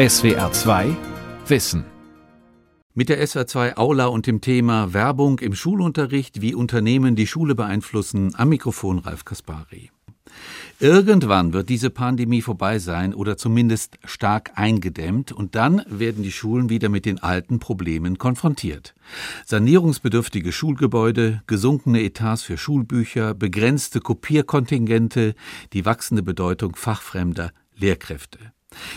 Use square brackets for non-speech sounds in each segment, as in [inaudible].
SWR 2 Wissen. Mit der SWR 2 Aula und dem Thema Werbung im Schulunterricht, wie Unternehmen die Schule beeinflussen, am Mikrofon Ralf Kaspari. Irgendwann wird diese Pandemie vorbei sein oder zumindest stark eingedämmt und dann werden die Schulen wieder mit den alten Problemen konfrontiert. Sanierungsbedürftige Schulgebäude, gesunkene Etats für Schulbücher, begrenzte Kopierkontingente, die wachsende Bedeutung fachfremder Lehrkräfte.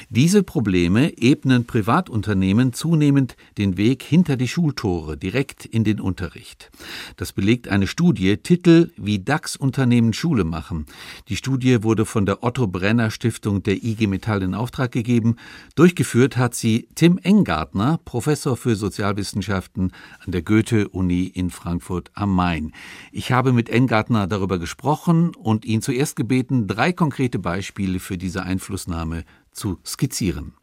Diese Probleme ebnen Privatunternehmen zunehmend den Weg hinter die Schultore, direkt in den Unterricht. Das belegt eine Studie, Titel Wie DAX-Unternehmen Schule machen. Die Studie wurde von der Otto Brenner Stiftung der IG Metall in Auftrag gegeben. Durchgeführt hat sie Tim Engartner, Professor für Sozialwissenschaften an der Goethe-Uni in Frankfurt am Main. Ich habe mit Engartner darüber gesprochen und ihn zuerst gebeten, drei konkrete Beispiele für diese Einflussnahme zu skizzieren.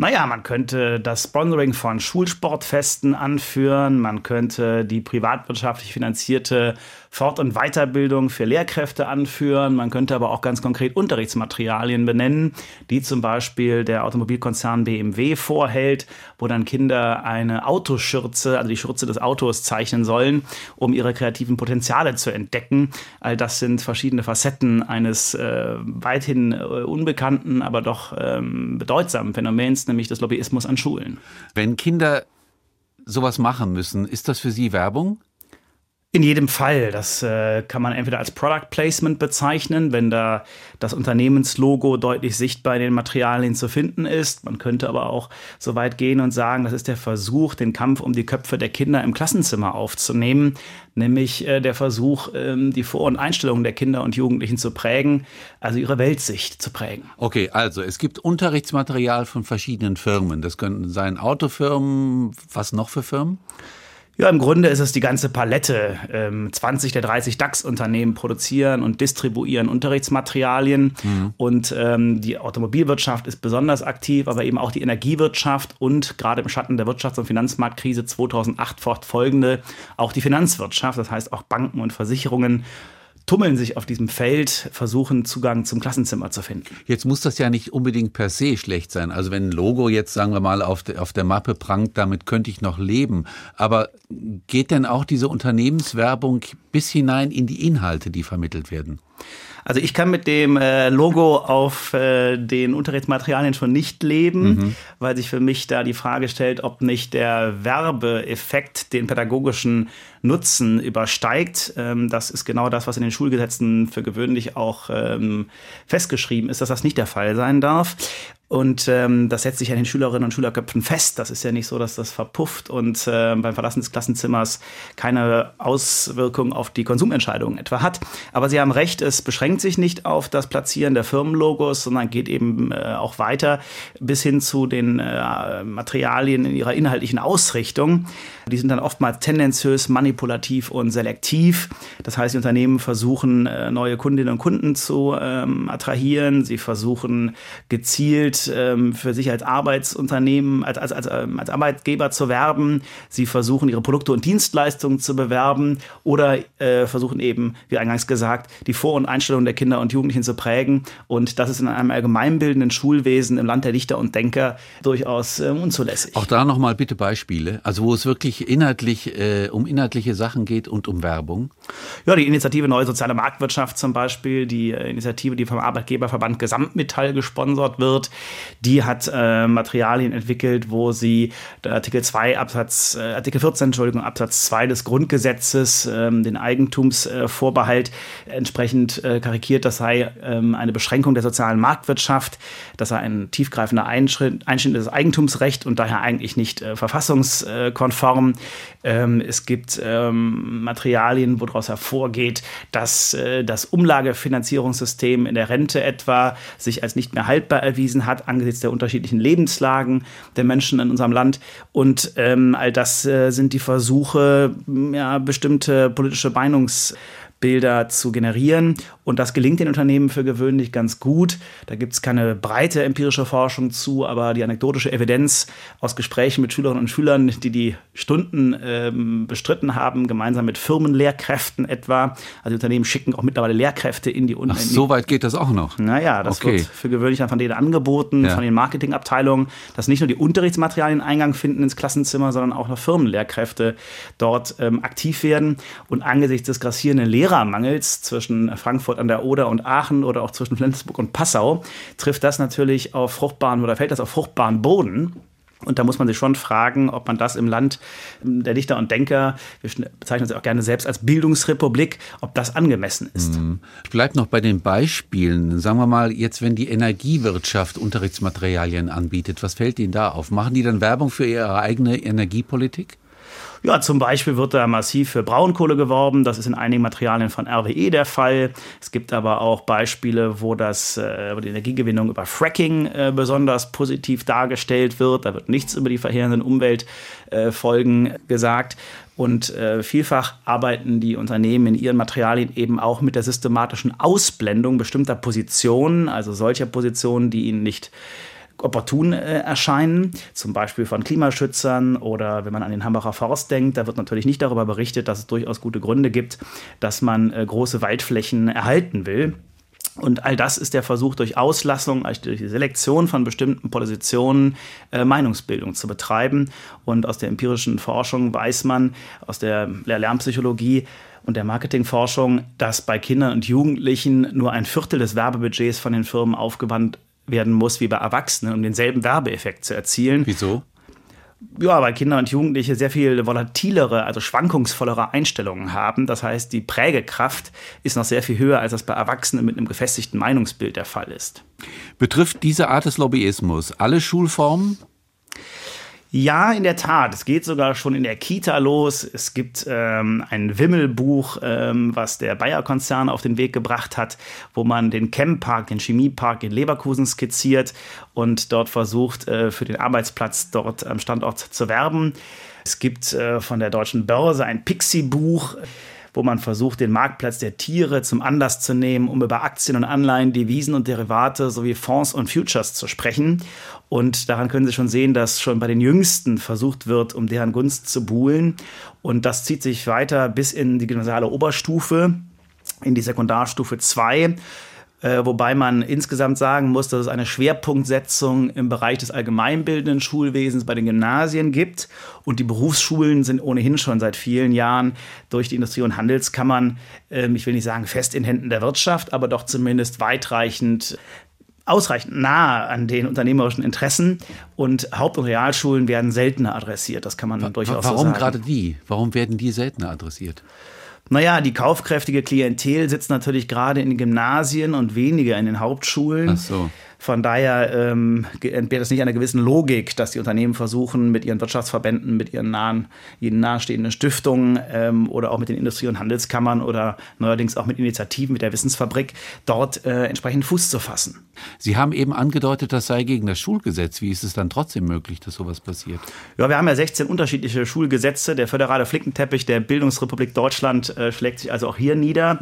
Naja, man könnte das Sponsoring von Schulsportfesten anführen, man könnte die privatwirtschaftlich finanzierte Fort- und Weiterbildung für Lehrkräfte anführen, man könnte aber auch ganz konkret Unterrichtsmaterialien benennen, die zum Beispiel der Automobilkonzern BMW vorhält, wo dann Kinder eine Autoschürze, also die Schürze des Autos zeichnen sollen, um ihre kreativen Potenziale zu entdecken. All das sind verschiedene Facetten eines äh, weithin äh, unbekannten, aber doch ähm, bedeutsamen Phänomens, nämlich des Lobbyismus an Schulen. Wenn Kinder sowas machen müssen, ist das für Sie Werbung? In jedem Fall. Das äh, kann man entweder als Product Placement bezeichnen, wenn da das Unternehmenslogo deutlich sichtbar in den Materialien zu finden ist. Man könnte aber auch so weit gehen und sagen, das ist der Versuch, den Kampf um die Köpfe der Kinder im Klassenzimmer aufzunehmen, nämlich äh, der Versuch, ähm, die Vor- und Einstellungen der Kinder und Jugendlichen zu prägen, also ihre Weltsicht zu prägen. Okay, also es gibt Unterrichtsmaterial von verschiedenen Firmen. Das könnten sein Autofirmen, was noch für Firmen? Ja, im Grunde ist es die ganze Palette. 20 ähm, der 30 DAX-Unternehmen produzieren und distribuieren Unterrichtsmaterialien. Mhm. Und ähm, die Automobilwirtschaft ist besonders aktiv, aber eben auch die Energiewirtschaft und gerade im Schatten der Wirtschafts- und Finanzmarktkrise 2008 fortfolgende auch die Finanzwirtschaft, das heißt auch Banken und Versicherungen tummeln sich auf diesem Feld, versuchen Zugang zum Klassenzimmer zu finden. Jetzt muss das ja nicht unbedingt per se schlecht sein. Also wenn ein Logo jetzt, sagen wir mal, auf, de, auf der Mappe prangt, damit könnte ich noch leben. Aber geht denn auch diese Unternehmenswerbung bis hinein in die Inhalte, die vermittelt werden? Also ich kann mit dem äh, Logo auf äh, den Unterrichtsmaterialien schon nicht leben, mhm. weil sich für mich da die Frage stellt, ob nicht der Werbeeffekt den pädagogischen Nutzen übersteigt. Ähm, das ist genau das, was in den Schulgesetzen für gewöhnlich auch ähm, festgeschrieben ist, dass das nicht der Fall sein darf. Und ähm, das setzt sich an den Schülerinnen und Schülerköpfen fest. Das ist ja nicht so, dass das verpufft und äh, beim Verlassen des Klassenzimmers keine Auswirkung auf die Konsumentscheidungen etwa hat. Aber Sie haben recht, es beschränkt sich nicht auf das Platzieren der Firmenlogos, sondern geht eben äh, auch weiter bis hin zu den äh, Materialien in ihrer inhaltlichen Ausrichtung. Die sind dann oftmals tendenziös, manipulativ und selektiv. Das heißt, die Unternehmen versuchen, äh, neue Kundinnen und Kunden zu ähm, attrahieren. Sie versuchen gezielt ähm, für sich als Arbeitsunternehmen, als, als, als, ähm, als Arbeitgeber zu werben. Sie versuchen, ihre Produkte und Dienstleistungen zu bewerben oder äh, versuchen eben, wie eingangs gesagt, die Vor- und Einstellungen der Kinder und Jugendlichen zu prägen. Und das ist in einem allgemeinbildenden Schulwesen im Land der Dichter und Denker durchaus äh, unzulässig. Auch da nochmal bitte Beispiele, also wo es wirklich inhaltlich äh, um inhaltliche Sachen geht und um Werbung. Ja, die Initiative Neue Soziale Marktwirtschaft zum Beispiel, die äh, Initiative, die vom Arbeitgeberverband Gesamtmetall gesponsert wird, die hat äh, Materialien entwickelt, wo sie Artikel 2 Absatz, äh, Artikel 14, Entschuldigung, Absatz 2 des Grundgesetzes, ähm, den Eigentumsvorbehalt äh, entsprechend äh, karikiert, das sei ähm, eine Beschränkung der sozialen Marktwirtschaft, das sei ein tiefgreifender Einschnitt, Einschnitt des Eigentumsrecht und daher eigentlich nicht äh, verfassungskonform. Ähm, es gibt ähm, Materialien, wo daraus hervorgeht, dass äh, das Umlagefinanzierungssystem in der Rente etwa sich als nicht mehr haltbar erwiesen hat angesichts der unterschiedlichen Lebenslagen der Menschen in unserem Land. Und ähm, all das äh, sind die Versuche, ja, bestimmte politische Meinungs Bilder zu generieren. Und das gelingt den Unternehmen für gewöhnlich ganz gut. Da gibt es keine breite empirische Forschung zu, aber die anekdotische Evidenz aus Gesprächen mit Schülerinnen und Schülern, die die Stunden ähm, bestritten haben, gemeinsam mit Firmenlehrkräften etwa. Also die Unternehmen schicken auch mittlerweile Lehrkräfte in die Ach, so weit geht das auch noch. Naja, das okay. wird für gewöhnlich dann von denen angeboten, ja. von den Marketingabteilungen, dass nicht nur die Unterrichtsmaterialien Eingang finden ins Klassenzimmer, sondern auch noch Firmenlehrkräfte dort ähm, aktiv werden. Und angesichts des grassierenden Lehrermangels zwischen Frankfurt an der Oder und Aachen oder auch zwischen Flensburg und Passau trifft das natürlich auf fruchtbaren oder fällt das auf fruchtbaren Boden. Und da muss man sich schon fragen, ob man das im Land der Dichter und Denker, wir bezeichnen uns auch gerne selbst als Bildungsrepublik, ob das angemessen ist. Mhm. Ich bleibe noch bei den Beispielen. Sagen wir mal, jetzt, wenn die Energiewirtschaft Unterrichtsmaterialien anbietet, was fällt Ihnen da auf? Machen die dann Werbung für ihre eigene Energiepolitik? Ja, zum Beispiel wird da massiv für Braunkohle geworben. Das ist in einigen Materialien von RWE der Fall. Es gibt aber auch Beispiele, wo, das, äh, wo die Energiegewinnung über Fracking äh, besonders positiv dargestellt wird. Da wird nichts über die verheerenden Umweltfolgen äh, gesagt. Und äh, vielfach arbeiten die Unternehmen in ihren Materialien eben auch mit der systematischen Ausblendung bestimmter Positionen, also solcher Positionen, die ihnen nicht opportun äh, erscheinen, zum Beispiel von Klimaschützern oder wenn man an den Hambacher Forst denkt, da wird natürlich nicht darüber berichtet, dass es durchaus gute Gründe gibt, dass man äh, große Waldflächen erhalten will. Und all das ist der Versuch, durch Auslassung, also durch die Selektion von bestimmten Positionen äh, Meinungsbildung zu betreiben. Und aus der empirischen Forschung weiß man, aus der Lernpsychologie, und der Marketingforschung, dass bei Kindern und Jugendlichen nur ein Viertel des Werbebudgets von den Firmen aufgewandt werden muss wie bei Erwachsenen, um denselben Werbeeffekt zu erzielen. Wieso? Ja, weil Kinder und Jugendliche sehr viel volatilere, also schwankungsvollere Einstellungen haben. Das heißt, die Prägekraft ist noch sehr viel höher, als das bei Erwachsenen mit einem gefestigten Meinungsbild der Fall ist. Betrifft diese Art des Lobbyismus alle Schulformen? Ja, in der Tat. Es geht sogar schon in der Kita los. Es gibt ähm, ein Wimmelbuch, ähm, was der Bayer-Konzern auf den Weg gebracht hat, wo man den Chempark, den Chemiepark in Leverkusen skizziert und dort versucht, äh, für den Arbeitsplatz dort am Standort zu werben. Es gibt äh, von der Deutschen Börse ein Pixie-Buch wo man versucht, den Marktplatz der Tiere zum Anlass zu nehmen, um über Aktien und Anleihen, Devisen und Derivate sowie Fonds und Futures zu sprechen. Und daran können Sie schon sehen, dass schon bei den Jüngsten versucht wird, um deren Gunst zu buhlen. Und das zieht sich weiter bis in die gymnasiale Oberstufe, in die Sekundarstufe 2 äh, wobei man insgesamt sagen muss, dass es eine Schwerpunktsetzung im Bereich des allgemeinbildenden Schulwesens bei den Gymnasien gibt. Und die Berufsschulen sind ohnehin schon seit vielen Jahren durch die Industrie- und Handelskammern, äh, ich will nicht sagen fest in Händen der Wirtschaft, aber doch zumindest weitreichend ausreichend nah an den unternehmerischen Interessen und Haupt- und Realschulen werden seltener adressiert. Das kann man Wa durchaus warum so sagen. Warum gerade die? Warum werden die seltener adressiert? Naja, die kaufkräftige Klientel sitzt natürlich gerade in den Gymnasien und weniger in den Hauptschulen. Ach so. Von daher ähm, entbehrt es nicht einer gewissen Logik, dass die Unternehmen versuchen, mit ihren Wirtschaftsverbänden, mit ihren nahen, ihnen nahestehenden Stiftungen ähm, oder auch mit den Industrie- und Handelskammern oder neuerdings auch mit Initiativen mit der Wissensfabrik dort äh, entsprechend Fuß zu fassen. Sie haben eben angedeutet, das sei gegen das Schulgesetz. Wie ist es dann trotzdem möglich, dass sowas passiert? Ja, wir haben ja 16 unterschiedliche Schulgesetze. Der föderale Flickenteppich der Bildungsrepublik Deutschland äh, schlägt sich also auch hier nieder.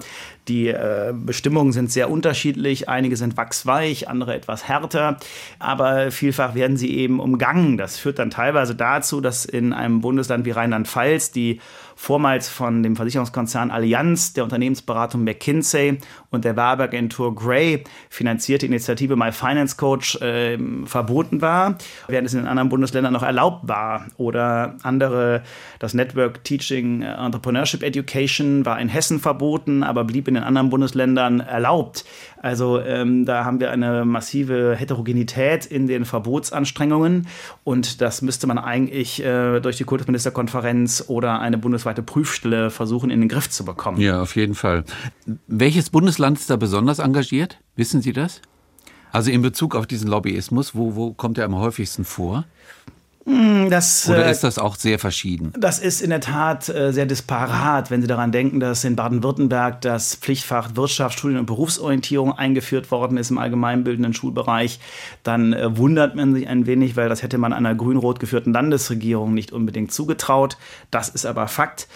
Die äh, Bestimmungen sind sehr unterschiedlich. Einige sind wachsweich, andere etwas härter. Aber vielfach werden sie eben umgangen. Das führt dann teilweise dazu, dass in einem Bundesland wie Rheinland-Pfalz die vormals von dem Versicherungskonzern Allianz, der Unternehmensberatung McKinsey und der Werbeagentur Gray finanzierte Initiative My Finance Coach äh, verboten war, während es in anderen Bundesländern noch erlaubt war. Oder andere, das Network Teaching Entrepreneurship Education war in Hessen verboten, aber blieb in den anderen Bundesländern erlaubt. Also ähm, da haben wir eine massive Heterogenität in den Verbotsanstrengungen und das müsste man eigentlich äh, durch die Kultusministerkonferenz oder eine bundesweite Prüfstelle versuchen in den Griff zu bekommen. Ja, auf jeden Fall. Welches Bundesland ist da besonders engagiert? Wissen Sie das? Also in Bezug auf diesen Lobbyismus, wo, wo kommt er am häufigsten vor? Hm, das, Oder äh, ist das auch sehr verschieden? Das ist in der Tat äh, sehr disparat, wenn Sie daran denken, dass in Baden-Württemberg das Pflichtfach Wirtschaft, Studien- und Berufsorientierung eingeführt worden ist im allgemeinbildenden Schulbereich. Dann äh, wundert man sich ein wenig, weil das hätte man einer grün-rot geführten Landesregierung nicht unbedingt zugetraut. Das ist aber Fakt.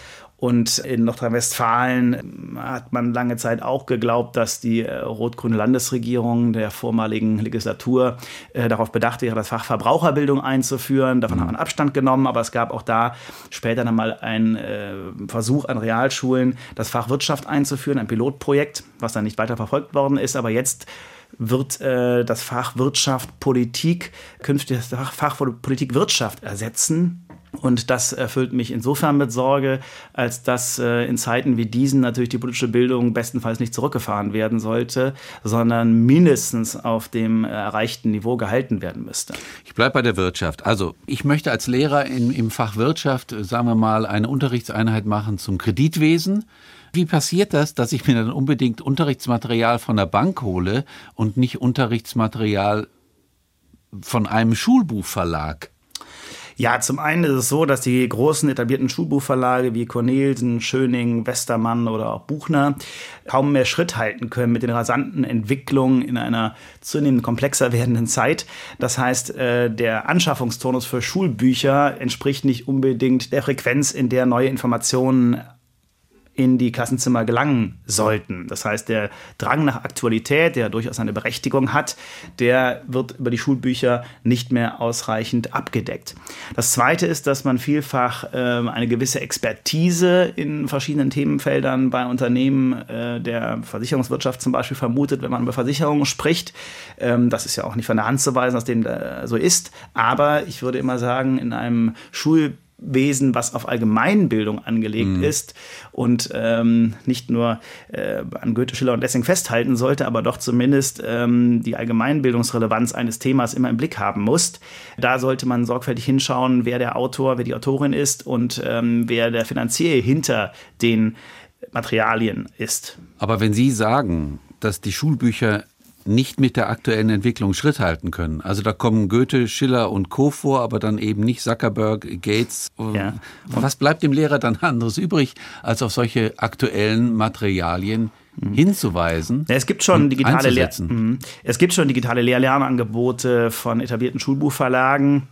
Und in Nordrhein-Westfalen hat man lange Zeit auch geglaubt, dass die äh, rot-grüne Landesregierung der vormaligen Legislatur äh, darauf bedacht wäre, das Fach Verbraucherbildung einzuführen. Davon mhm. hat man Abstand genommen, aber es gab auch da später dann mal einen äh, Versuch an Realschulen, das Fach Wirtschaft einzuführen, ein Pilotprojekt, was dann nicht weiter verfolgt worden ist. Aber jetzt wird äh, das Fach Wirtschaft Politik künftig das Fach Politik Wirtschaft ersetzen. Und das erfüllt mich insofern mit Sorge, als dass äh, in Zeiten wie diesen natürlich die politische Bildung bestenfalls nicht zurückgefahren werden sollte, sondern mindestens auf dem erreichten Niveau gehalten werden müsste. Ich bleibe bei der Wirtschaft. Also ich möchte als Lehrer in, im Fach Wirtschaft, sagen wir mal, eine Unterrichtseinheit machen zum Kreditwesen. Wie passiert das, dass ich mir dann unbedingt Unterrichtsmaterial von der Bank hole und nicht Unterrichtsmaterial von einem Schulbuchverlag? Ja, zum einen ist es so, dass die großen etablierten Schulbuchverlage wie Cornelsen, Schöning, Westermann oder auch Buchner kaum mehr Schritt halten können mit den rasanten Entwicklungen in einer zunehmend komplexer werdenden Zeit. Das heißt, äh, der Anschaffungstonus für Schulbücher entspricht nicht unbedingt der Frequenz, in der neue Informationen in die Klassenzimmer gelangen sollten. Das heißt, der Drang nach Aktualität, der durchaus eine Berechtigung hat, der wird über die Schulbücher nicht mehr ausreichend abgedeckt. Das Zweite ist, dass man vielfach äh, eine gewisse Expertise in verschiedenen Themenfeldern bei Unternehmen äh, der Versicherungswirtschaft zum Beispiel vermutet, wenn man über Versicherungen spricht. Ähm, das ist ja auch nicht von der Hand zu weisen, dass dem äh, so ist. Aber ich würde immer sagen, in einem Schul Wesen, was auf Allgemeinbildung angelegt mhm. ist und ähm, nicht nur äh, an Goethe, Schiller und Lessing festhalten sollte, aber doch zumindest ähm, die Allgemeinbildungsrelevanz eines Themas immer im Blick haben muss. Da sollte man sorgfältig hinschauen, wer der Autor, wer die Autorin ist und ähm, wer der Finanzier hinter den Materialien ist. Aber wenn Sie sagen, dass die Schulbücher nicht mit der aktuellen Entwicklung Schritt halten können. Also da kommen Goethe, Schiller und Co. vor, aber dann eben nicht Zuckerberg, Gates. Ja. Was bleibt dem Lehrer dann anderes übrig, als auf solche aktuellen Materialien mhm. hinzuweisen. Ja, es gibt schon digitale Lehr mhm. es gibt schon digitale Lehr-Lernangebote von etablierten Schulbuchverlagen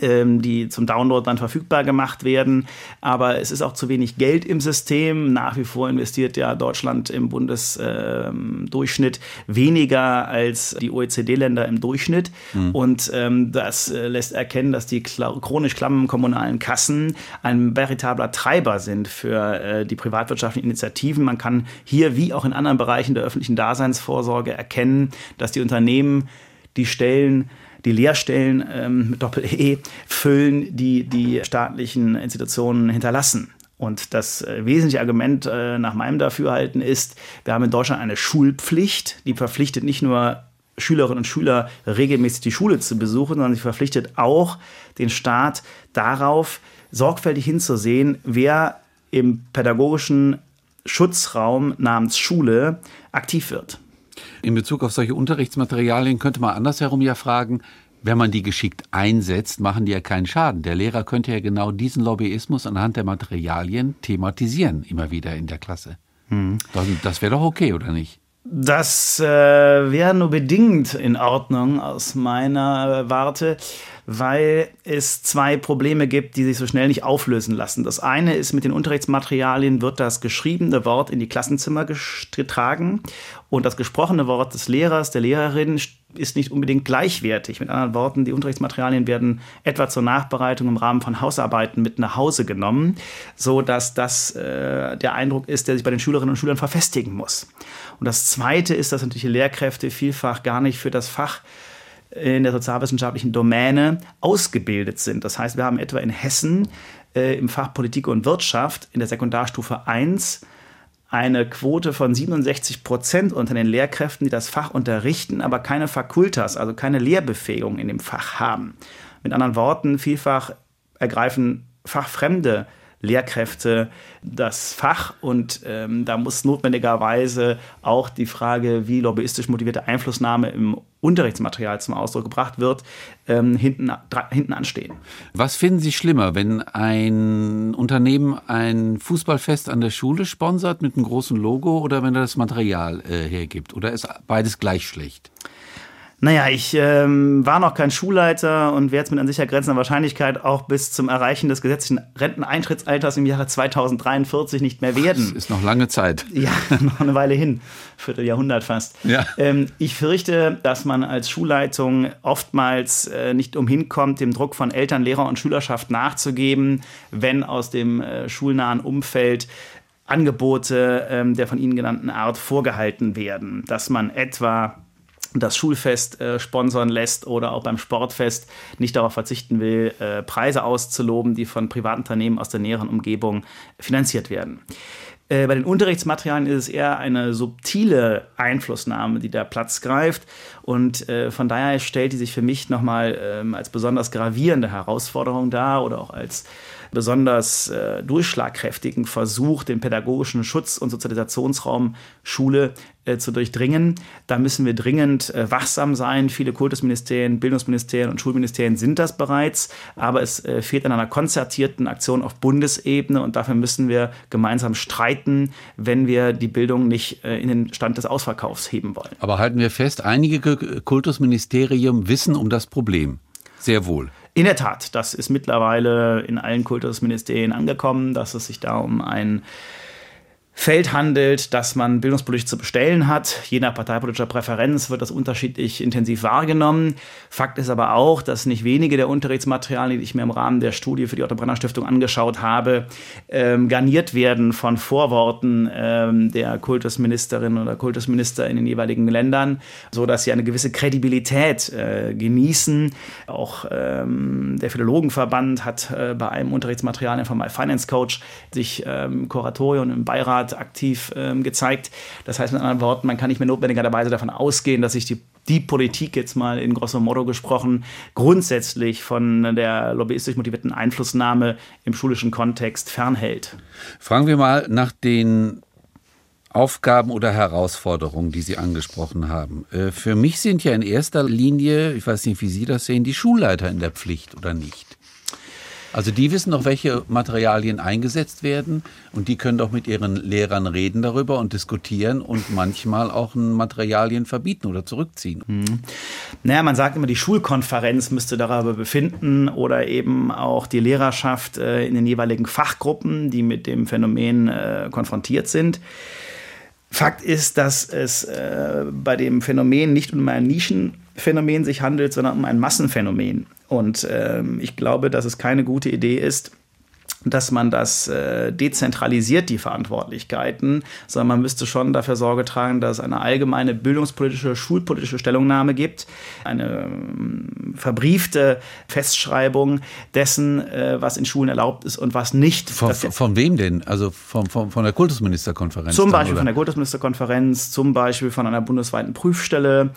die zum Download dann verfügbar gemacht werden. Aber es ist auch zu wenig Geld im System. Nach wie vor investiert ja Deutschland im Bundesdurchschnitt ähm, weniger als die OECD-Länder im Durchschnitt. Mhm. Und ähm, das äh, lässt erkennen, dass die chronisch klammen kommunalen Kassen ein veritabler Treiber sind für äh, die privatwirtschaftlichen Initiativen. Man kann hier wie auch in anderen Bereichen der öffentlichen Daseinsvorsorge erkennen, dass die Unternehmen die Stellen die Lehrstellen ähm, mit Doppel-E füllen, die die staatlichen Institutionen hinterlassen. Und das äh, wesentliche Argument äh, nach meinem Dafürhalten ist, wir haben in Deutschland eine Schulpflicht, die verpflichtet nicht nur Schülerinnen und Schüler regelmäßig die Schule zu besuchen, sondern sie verpflichtet auch den Staat darauf, sorgfältig hinzusehen, wer im pädagogischen Schutzraum namens Schule aktiv wird. In Bezug auf solche Unterrichtsmaterialien könnte man andersherum ja fragen, wenn man die geschickt einsetzt, machen die ja keinen Schaden. Der Lehrer könnte ja genau diesen Lobbyismus anhand der Materialien thematisieren, immer wieder in der Klasse. Hm. Das, das wäre doch okay, oder nicht? Das äh, wäre nur bedingt in Ordnung aus meiner Warte weil es zwei Probleme gibt, die sich so schnell nicht auflösen lassen. Das eine ist, mit den Unterrichtsmaterialien wird das geschriebene Wort in die Klassenzimmer getragen und das gesprochene Wort des Lehrers, der Lehrerin ist nicht unbedingt gleichwertig. Mit anderen Worten, die Unterrichtsmaterialien werden etwa zur Nachbereitung im Rahmen von Hausarbeiten mit nach Hause genommen, so dass das äh, der Eindruck ist, der sich bei den Schülerinnen und Schülern verfestigen muss. Und das Zweite ist, dass natürlich Lehrkräfte vielfach gar nicht für das Fach in der sozialwissenschaftlichen Domäne ausgebildet sind. Das heißt, wir haben etwa in Hessen äh, im Fach Politik und Wirtschaft in der Sekundarstufe 1 eine Quote von 67 Prozent unter den Lehrkräften, die das Fach unterrichten, aber keine Fakultas, also keine Lehrbefähigung in dem Fach haben. Mit anderen Worten, vielfach ergreifen fachfremde Lehrkräfte das Fach und ähm, da muss notwendigerweise auch die Frage, wie lobbyistisch motivierte Einflussnahme im Unterrichtsmaterial zum Ausdruck gebracht wird, ähm, hinten, hinten anstehen. Was finden Sie schlimmer, wenn ein Unternehmen ein Fußballfest an der Schule sponsert mit einem großen Logo oder wenn er das Material äh, hergibt? Oder ist beides gleich schlecht? Naja, ich ähm, war noch kein Schulleiter und werde es mit an sicher grenzender Wahrscheinlichkeit auch bis zum Erreichen des gesetzlichen Renteneintrittsalters im Jahre 2043 nicht mehr werden. Das ist noch lange Zeit. Ja, [laughs] noch eine Weile hin. Vierteljahrhundert fast. Ja. Ähm, ich fürchte, dass man als Schulleitung oftmals äh, nicht umhin kommt, dem Druck von Eltern, Lehrer und Schülerschaft nachzugeben, wenn aus dem äh, schulnahen Umfeld Angebote ähm, der von Ihnen genannten Art vorgehalten werden. Dass man etwa das Schulfest äh, sponsern lässt oder auch beim Sportfest nicht darauf verzichten will, äh, Preise auszuloben, die von privaten Unternehmen aus der näheren Umgebung finanziert werden. Äh, bei den Unterrichtsmaterialien ist es eher eine subtile Einflussnahme, die da Platz greift. Und äh, von daher stellt die sich für mich nochmal ähm, als besonders gravierende Herausforderung dar oder auch als besonders äh, durchschlagkräftigen Versuch, den pädagogischen Schutz- und Sozialisationsraum Schule äh, zu durchdringen. Da müssen wir dringend äh, wachsam sein. Viele Kultusministerien, Bildungsministerien und Schulministerien sind das bereits, aber es äh, fehlt an einer konzertierten Aktion auf Bundesebene und dafür müssen wir gemeinsam streiten, wenn wir die Bildung nicht äh, in den Stand des Ausverkaufs heben wollen. Aber halten wir fest, einige Kultusministerien wissen um das Problem. Sehr wohl. In der Tat, das ist mittlerweile in allen Kultusministerien angekommen, dass es sich da um ein Feld handelt, das man bildungspolitisch zu bestellen hat. Je nach parteipolitischer Präferenz wird das unterschiedlich intensiv wahrgenommen. Fakt ist aber auch, dass nicht wenige der Unterrichtsmaterialien, die ich mir im Rahmen der Studie für die Otto Brenner Stiftung angeschaut habe, ähm, garniert werden von Vorworten ähm, der Kultusministerin oder Kultusminister in den jeweiligen Ländern, so dass sie eine gewisse Kredibilität äh, genießen. Auch ähm, der Philologenverband hat äh, bei einem Unterrichtsmaterial von My Finance Coach sich ähm, Kuratorium im Beirat Art aktiv ähm, gezeigt. Das heißt mit anderen Worten, man kann nicht mehr notwendigerweise davon ausgehen, dass sich die die Politik jetzt mal in grosso modo gesprochen grundsätzlich von der lobbyistisch motivierten Einflussnahme im schulischen Kontext fernhält. Fragen wir mal nach den Aufgaben oder Herausforderungen, die Sie angesprochen haben. Äh, für mich sind ja in erster Linie, ich weiß nicht, wie Sie das sehen, die Schulleiter in der Pflicht oder nicht. Also die wissen doch, welche Materialien eingesetzt werden und die können doch mit ihren Lehrern reden darüber und diskutieren und manchmal auch Materialien verbieten oder zurückziehen. Mhm. Naja, man sagt immer, die Schulkonferenz müsste darüber befinden oder eben auch die Lehrerschaft äh, in den jeweiligen Fachgruppen, die mit dem Phänomen äh, konfrontiert sind. Fakt ist, dass es äh, bei dem Phänomen nicht um ein Nischenphänomen sich handelt, sondern um ein Massenphänomen. Und ähm, ich glaube, dass es keine gute Idee ist, dass man das äh, dezentralisiert, die Verantwortlichkeiten, sondern man müsste schon dafür Sorge tragen, dass es eine allgemeine bildungspolitische, schulpolitische Stellungnahme gibt, eine ähm, verbriefte Festschreibung dessen, äh, was in Schulen erlaubt ist und was nicht. Von, von wem denn? Also von, von, von der Kultusministerkonferenz? Zum Beispiel dann, von der Kultusministerkonferenz, zum Beispiel von einer bundesweiten Prüfstelle,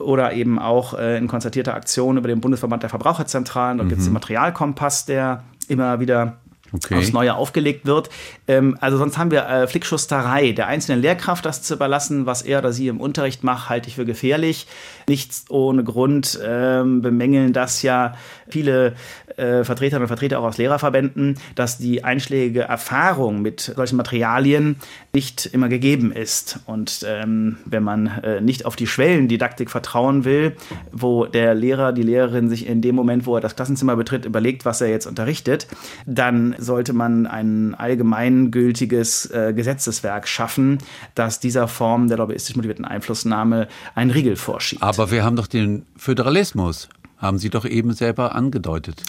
oder eben auch äh, in konzertierter Aktion über den Bundesverband der Verbraucherzentralen. Dort mhm. gibt es den Materialkompass, der immer wieder okay. aufs Neue aufgelegt wird. Ähm, also sonst haben wir äh, Flickschusterei. Der einzelnen Lehrkraft das zu überlassen, was er oder sie im Unterricht macht, halte ich für gefährlich. Nichts ohne Grund ähm, bemängeln das ja viele äh, Vertreterinnen und Vertreter auch aus Lehrerverbänden, dass die einschlägige Erfahrung mit solchen Materialien nicht immer gegeben ist. Und ähm, wenn man äh, nicht auf die Schwellendidaktik vertrauen will, wo der Lehrer, die Lehrerin sich in dem Moment, wo er das Klassenzimmer betritt, überlegt, was er jetzt unterrichtet, dann sollte man ein allgemeingültiges äh, Gesetzeswerk schaffen, das dieser Form der lobbyistisch motivierten Einflussnahme einen Riegel vorschiebt. Aber wir haben doch den Föderalismus, haben Sie doch eben selber angedeutet.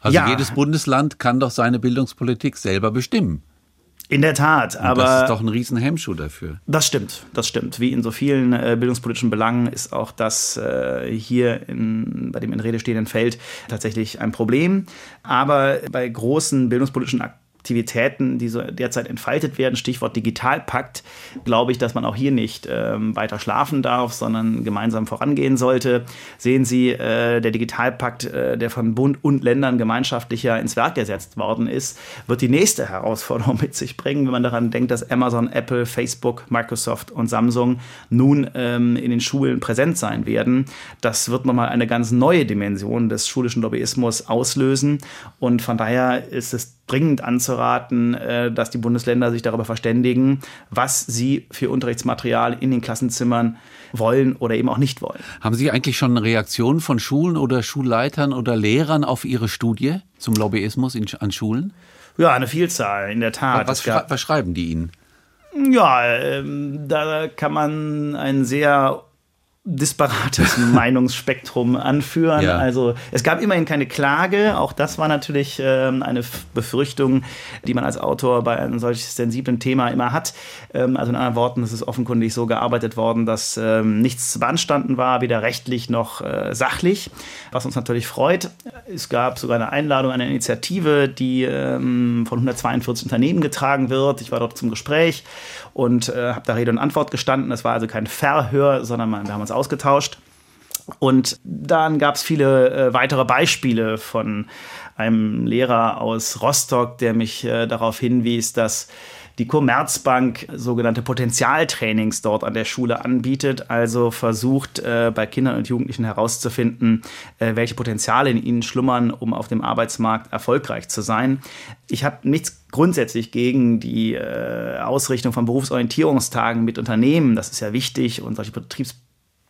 Also ja. jedes Bundesland kann doch seine Bildungspolitik selber bestimmen. In der Tat, aber. das ist doch ein Riesenhemmschuh dafür. Das stimmt, das stimmt. Wie in so vielen äh, bildungspolitischen Belangen ist auch das äh, hier in, bei dem in Rede stehenden Feld tatsächlich ein Problem. Aber bei großen bildungspolitischen Aktivitäten Aktivitäten, die so derzeit entfaltet werden, Stichwort Digitalpakt, glaube ich, dass man auch hier nicht ähm, weiter schlafen darf, sondern gemeinsam vorangehen sollte. Sehen Sie, äh, der Digitalpakt, äh, der von Bund und Ländern gemeinschaftlicher ins Werk gesetzt worden ist, wird die nächste Herausforderung [laughs] mit sich bringen, wenn man daran denkt, dass Amazon, Apple, Facebook, Microsoft und Samsung nun ähm, in den Schulen präsent sein werden. Das wird nochmal eine ganz neue Dimension des schulischen Lobbyismus auslösen. Und von daher ist es dringend anzuraten, äh, dass die Bundesländer sich darüber verständigen, was sie für Unterrichtsmaterial in den Klassenzimmern wollen oder eben auch nicht wollen. Haben Sie eigentlich schon eine Reaktion von Schulen oder Schulleitern oder Lehrern auf Ihre Studie zum Lobbyismus in, an Schulen? Ja, eine Vielzahl, in der Tat. Was, was schreiben die Ihnen? Ja, ähm, da kann man ein sehr disparates [laughs] Meinungsspektrum anführen. Ja. Also es gab immerhin keine Klage. Auch das war natürlich ähm, eine Befürchtung, die man als Autor bei einem solch sensiblen Thema immer hat. Ähm, also in anderen Worten, es ist offenkundig so gearbeitet worden, dass ähm, nichts beanstanden war, weder rechtlich noch äh, sachlich, was uns natürlich freut. Es gab sogar eine Einladung, eine Initiative, die ähm, von 142 Unternehmen getragen wird. Ich war dort zum Gespräch und äh, habe da Rede und Antwort gestanden. Es war also kein Verhör, sondern wir haben uns ausgetauscht. Und dann gab es viele äh, weitere Beispiele von einem Lehrer aus Rostock, der mich äh, darauf hinwies, dass die Commerzbank sogenannte Potenzialtrainings dort an der Schule anbietet, also versucht äh, bei Kindern und Jugendlichen herauszufinden, äh, welche Potenziale in ihnen schlummern, um auf dem Arbeitsmarkt erfolgreich zu sein. Ich habe nichts grundsätzlich gegen die äh, Ausrichtung von Berufsorientierungstagen mit Unternehmen. Das ist ja wichtig und solche Betriebs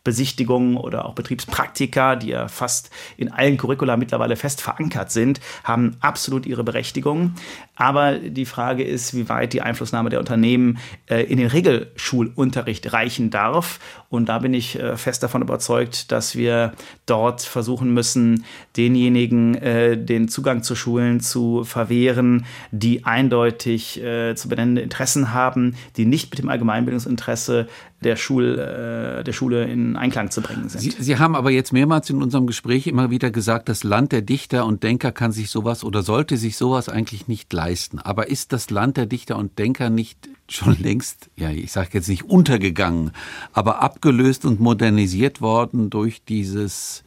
Besichtigungen oder auch Betriebspraktika, die ja fast in allen Curricula mittlerweile fest verankert sind, haben absolut ihre Berechtigung. Aber die Frage ist, wie weit die Einflussnahme der Unternehmen äh, in den Regelschulunterricht reichen darf. Und da bin ich äh, fest davon überzeugt, dass wir dort versuchen müssen, denjenigen äh, den Zugang zu Schulen zu verwehren, die eindeutig äh, zu benennende Interessen haben, die nicht mit dem Allgemeinbildungsinteresse der, Schul, äh, der Schule in Einklang zu bringen sind. Sie, Sie, haben aber jetzt mehrmals in unserem Gespräch immer wieder gesagt, das Land der Dichter und Denker kann sich sowas oder sollte sich sowas eigentlich nicht leisten. Aber ist das Land der Dichter und Denker nicht schon längst, ja, ich sage jetzt nicht untergegangen, aber abgelöst und modernisiert worden durch dieses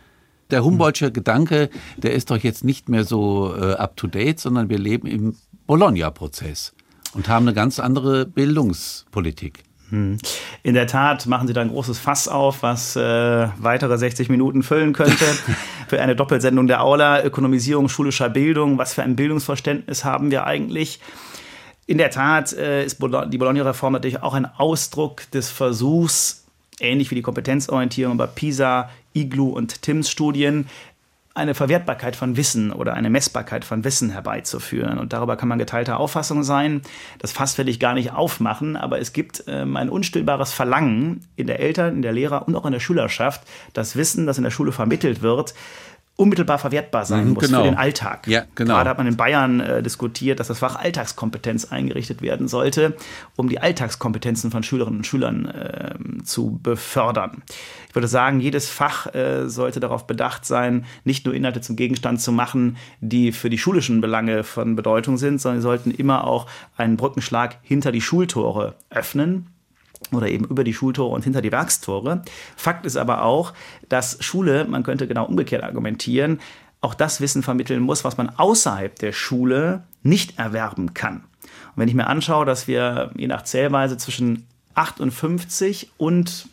der Humboldtsche Gedanke, der ist doch jetzt nicht mehr so äh, up-to-date, sondern wir leben im Bologna-Prozess und haben eine ganz andere Bildungspolitik. Hm. In der Tat machen Sie da ein großes Fass auf, was äh, weitere 60 Minuten füllen könnte. [laughs] für eine Doppelsendung der Aula, Ökonomisierung schulischer Bildung. Was für ein Bildungsverständnis haben wir eigentlich? In der Tat äh, ist die Bologna-Reform natürlich auch ein Ausdruck des Versuchs, ähnlich wie die Kompetenzorientierung bei PISA, IGLU und TIMS-Studien, eine Verwertbarkeit von Wissen oder eine Messbarkeit von Wissen herbeizuführen. Und darüber kann man geteilter Auffassung sein. Das Fass will ich gar nicht aufmachen, aber es gibt ähm, ein unstillbares Verlangen in der Eltern, in der Lehrer und auch in der Schülerschaft, das Wissen, das in der Schule vermittelt wird, unmittelbar verwertbar sein mhm, muss genau. für den Alltag. Ja, genau. Gerade hat man in Bayern äh, diskutiert, dass das Fach Alltagskompetenz eingerichtet werden sollte, um die Alltagskompetenzen von Schülerinnen und Schülern äh, zu befördern. Ich würde sagen, jedes Fach äh, sollte darauf bedacht sein, nicht nur Inhalte zum Gegenstand zu machen, die für die schulischen Belange von Bedeutung sind, sondern sie sollten immer auch einen Brückenschlag hinter die Schultore öffnen oder eben über die Schultore und hinter die Werkstore. Fakt ist aber auch, dass Schule, man könnte genau umgekehrt argumentieren, auch das Wissen vermitteln muss, was man außerhalb der Schule nicht erwerben kann. Und wenn ich mir anschaue, dass wir je nach Zählweise zwischen 58 und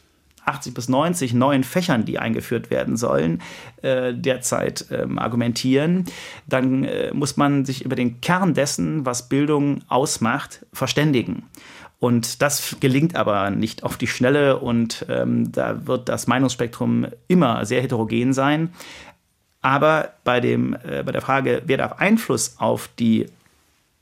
80 bis 90 neuen Fächern, die eingeführt werden sollen, äh, derzeit ähm, argumentieren, dann äh, muss man sich über den Kern dessen, was Bildung ausmacht, verständigen. Und das gelingt aber nicht auf die Schnelle und ähm, da wird das Meinungsspektrum immer sehr heterogen sein. Aber bei, dem, äh, bei der Frage, wer darf Einfluss auf die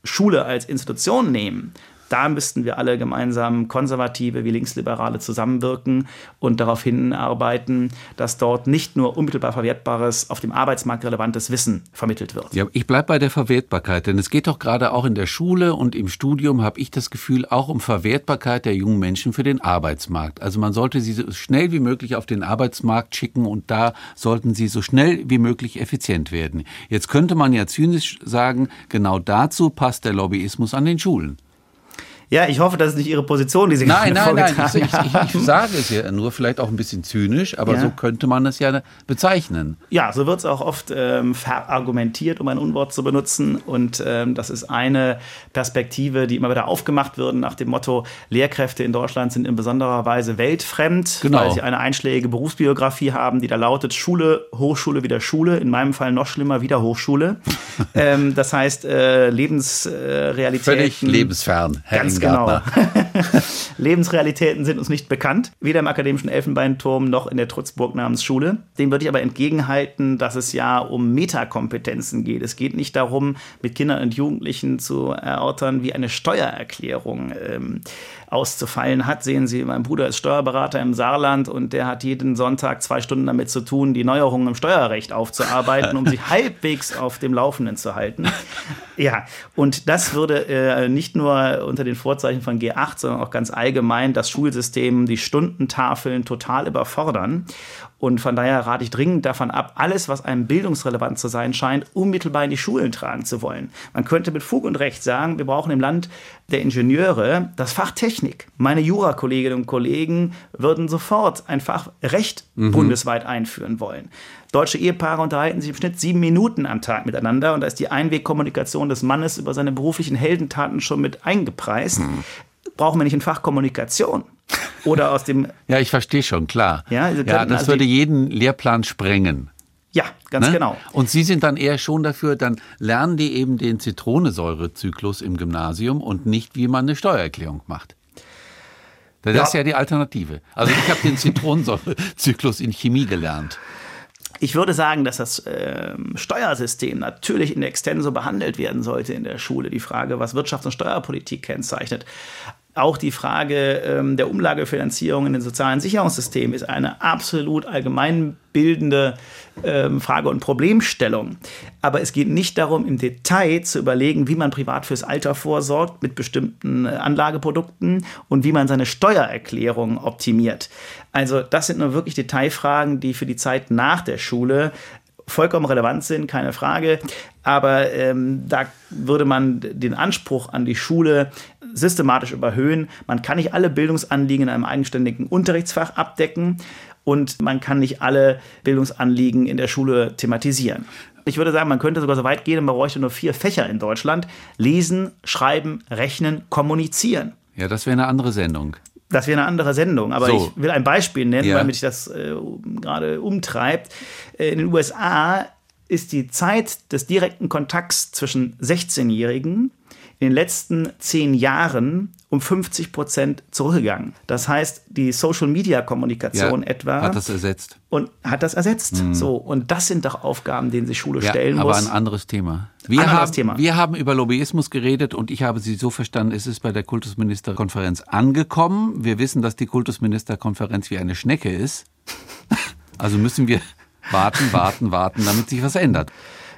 Schule als Institution nehmen, da müssten wir alle gemeinsam Konservative wie Linksliberale zusammenwirken und darauf hinarbeiten, dass dort nicht nur unmittelbar verwertbares, auf dem Arbeitsmarkt relevantes Wissen vermittelt wird. Ja, ich bleibe bei der Verwertbarkeit, denn es geht doch gerade auch in der Schule und im Studium, habe ich das Gefühl, auch um Verwertbarkeit der jungen Menschen für den Arbeitsmarkt. Also man sollte sie so schnell wie möglich auf den Arbeitsmarkt schicken und da sollten sie so schnell wie möglich effizient werden. Jetzt könnte man ja zynisch sagen, genau dazu passt der Lobbyismus an den Schulen. Ja, ich hoffe, das ist nicht Ihre Position, die Sie nein, gerade nein, vorgetragen nein, ich, ich, ich, sage es ja nur vielleicht auch ein bisschen zynisch, aber ja. so könnte man es ja bezeichnen. Ja, so wird es auch oft ähm, verargumentiert, um ein Unwort zu benutzen. Und ähm, das ist eine Perspektive, die immer wieder aufgemacht wird nach dem Motto, Lehrkräfte in Deutschland sind in besonderer Weise weltfremd, genau. weil sie eine einschlägige Berufsbiografie haben, die da lautet Schule, Hochschule, wieder Schule, in meinem Fall noch schlimmer, wieder Hochschule. [laughs] ähm, das heißt, äh, Lebensrealitäten. Völlig lebensfern, Herr Genau. [laughs] Lebensrealitäten sind uns nicht bekannt, weder im akademischen Elfenbeinturm noch in der Trutzburg namens Schule. Dem würde ich aber entgegenhalten, dass es ja um Metakompetenzen geht. Es geht nicht darum, mit Kindern und Jugendlichen zu erörtern, wie eine Steuererklärung ähm, auszufallen hat. Sehen Sie, mein Bruder ist Steuerberater im Saarland und der hat jeden Sonntag zwei Stunden damit zu tun, die Neuerungen im Steuerrecht aufzuarbeiten, um sich [laughs] halbwegs auf dem Laufenden zu halten. Ja, und das würde äh, nicht nur unter den Vorzeichen von G8, sondern auch ganz allgemein das Schulsystem, die Stundentafeln total überfordern. Und von daher rate ich dringend davon ab, alles, was einem bildungsrelevant zu sein scheint, unmittelbar in die Schulen tragen zu wollen. Man könnte mit Fug und Recht sagen, wir brauchen im Land der Ingenieure das Fach Technik. Meine Jurakolleginnen und Kollegen würden sofort ein Fach Recht mhm. bundesweit einführen wollen. Deutsche Ehepaare unterhalten sich im Schnitt sieben Minuten am Tag miteinander und da ist die Einwegkommunikation des Mannes über seine beruflichen Heldentaten schon mit eingepreist. Mhm. Brauchen wir nicht ein Fach Kommunikation? Oder aus dem. [laughs] ja, ich verstehe schon, klar. Ja, ja das also würde jeden Lehrplan sprengen. Ja, ganz ne? genau. Und Sie sind dann eher schon dafür, dann lernen die eben den Zitronensäurezyklus im Gymnasium und nicht, wie man eine Steuererklärung macht. Das ja. ist ja die Alternative. Also ich habe den [laughs] Zitronensäurezyklus in Chemie gelernt. Ich würde sagen, dass das äh, Steuersystem natürlich in extenso behandelt werden sollte in der Schule. Die Frage, was Wirtschafts- und Steuerpolitik kennzeichnet. Auch die Frage ähm, der Umlagefinanzierung in den sozialen Sicherungssystemen ist eine absolut allgemeinbildende ähm, Frage und Problemstellung. Aber es geht nicht darum, im Detail zu überlegen, wie man privat fürs Alter vorsorgt mit bestimmten äh, Anlageprodukten und wie man seine Steuererklärung optimiert. Also das sind nur wirklich Detailfragen, die für die Zeit nach der Schule vollkommen relevant sind, keine Frage. Aber ähm, da würde man den Anspruch an die Schule systematisch überhöhen. Man kann nicht alle Bildungsanliegen in einem eigenständigen Unterrichtsfach abdecken und man kann nicht alle Bildungsanliegen in der Schule thematisieren. Ich würde sagen, man könnte sogar so weit gehen, man bräuchte nur vier Fächer in Deutschland. Lesen, schreiben, rechnen, kommunizieren. Ja, das wäre eine andere Sendung. Das wäre eine andere Sendung, aber so. ich will ein Beispiel nennen, ja. weil mich das äh, gerade umtreibt. Äh, in den USA ist die Zeit des direkten Kontakts zwischen 16-Jährigen in den letzten zehn Jahren um 50 Prozent zurückgegangen. Das heißt, die Social-Media-Kommunikation ja, etwa hat das ersetzt und hat das ersetzt. Mhm. So und das sind doch Aufgaben, denen sich Schule ja, stellen aber muss. Aber ein anderes Thema. Wir ein haben, Thema. Wir haben über Lobbyismus geredet und ich habe Sie so verstanden, es ist bei der Kultusministerkonferenz angekommen. Wir wissen, dass die Kultusministerkonferenz wie eine Schnecke ist. [laughs] Also müssen wir warten, warten, warten, damit sich was ändert.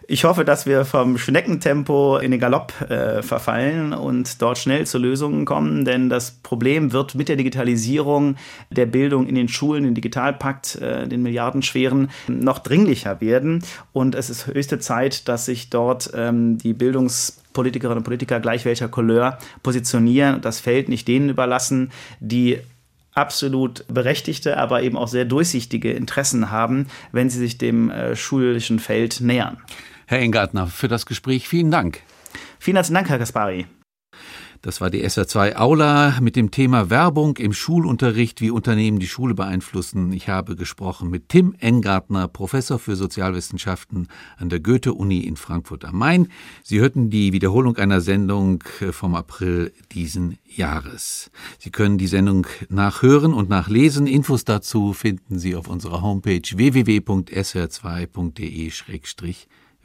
Ich hoffe, dass wir vom Schneckentempo in den Galopp äh, verfallen und dort schnell zu Lösungen kommen, denn das Problem wird mit der Digitalisierung der Bildung in den Schulen, den Digitalpakt, äh, den milliardenschweren, noch dringlicher werden. Und es ist höchste Zeit, dass sich dort ähm, die Bildungspolitikerinnen und Politiker gleich welcher Couleur positionieren und das Feld nicht denen überlassen, die absolut berechtigte, aber eben auch sehr durchsichtige Interessen haben, wenn sie sich dem äh, schulischen Feld nähern. Herr Engartner, für das Gespräch vielen Dank. Vielen herzlichen Dank, Herr Gaspari. Das war die SR2 Aula mit dem Thema Werbung im Schulunterricht, wie Unternehmen die Schule beeinflussen. Ich habe gesprochen mit Tim Engartner, Professor für Sozialwissenschaften an der Goethe-Uni in Frankfurt am Main. Sie hörten die Wiederholung einer Sendung vom April diesen Jahres. Sie können die Sendung nachhören und nachlesen. Infos dazu finden Sie auf unserer Homepage www.sr2.de-